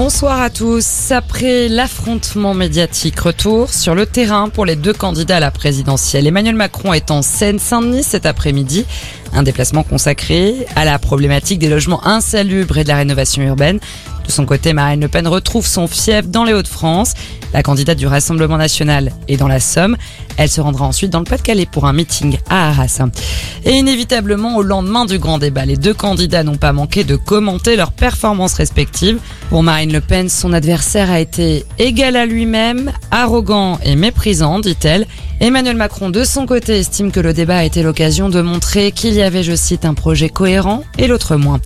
Bonsoir à tous. Après l'affrontement médiatique, retour sur le terrain pour les deux candidats à la présidentielle. Emmanuel Macron est en Seine-Saint-Denis cet après-midi. Un déplacement consacré à la problématique des logements insalubres et de la rénovation urbaine. De son côté, Marine Le Pen retrouve son fief dans les Hauts-de-France. La candidate du Rassemblement national est dans la Somme. Elle se rendra ensuite dans le Pas-de-Calais pour un meeting à Arras. Et inévitablement, au lendemain du grand débat, les deux candidats n'ont pas manqué de commenter leurs performances respectives. Pour Marine Le Pen, son adversaire a été égal à lui-même, arrogant et méprisant, dit-elle. Emmanuel Macron, de son côté, estime que le débat a été l'occasion de montrer qu'il y avait, je cite, un projet cohérent et l'autre moins.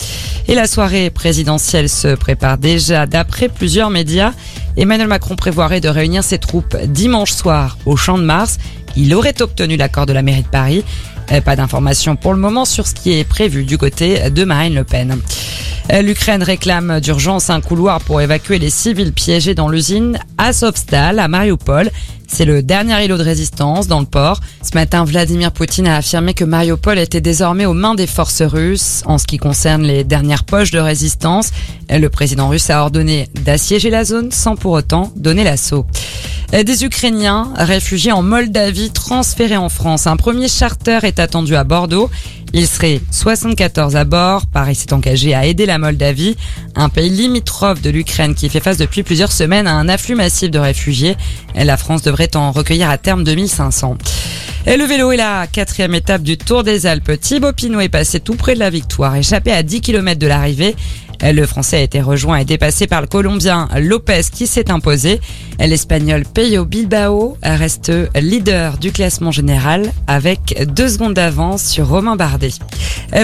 Et la soirée présidentielle se prépare déjà d'après plusieurs médias. Emmanuel Macron prévoirait de réunir ses troupes dimanche soir au Champ de Mars. Il aurait obtenu l'accord de la mairie de Paris. Pas d'informations pour le moment sur ce qui est prévu du côté de Marine Le Pen. L'Ukraine réclame d'urgence un couloir pour évacuer les civils piégés dans l'usine Azovstal à Mariupol. C'est le dernier îlot de résistance dans le port. Ce matin, Vladimir Poutine a affirmé que Mariupol était désormais aux mains des forces russes en ce qui concerne les dernières poches de résistance. Le président russe a ordonné d'assiéger la zone sans pour autant donner l'assaut. Des Ukrainiens réfugiés en Moldavie transférés en France. Un premier charter est attendu à Bordeaux. Il serait 74 à bord. Paris s'est engagé à aider la Moldavie, un pays limitrophe de l'Ukraine qui fait face depuis plusieurs semaines à un afflux massif de réfugiés. La France devrait en recueillir à terme 2500. Et le vélo est la quatrième étape du Tour des Alpes. Thibaut Pinot est passé tout près de la victoire, échappé à 10 km de l'arrivée. Le Français a été rejoint et dépassé par le Colombien Lopez qui s'est imposé. L'Espagnol Peyo Bilbao reste leader du classement général avec deux secondes d'avance sur Romain Bardet.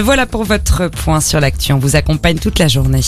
Voilà pour votre point sur l'actu. On vous accompagne toute la journée.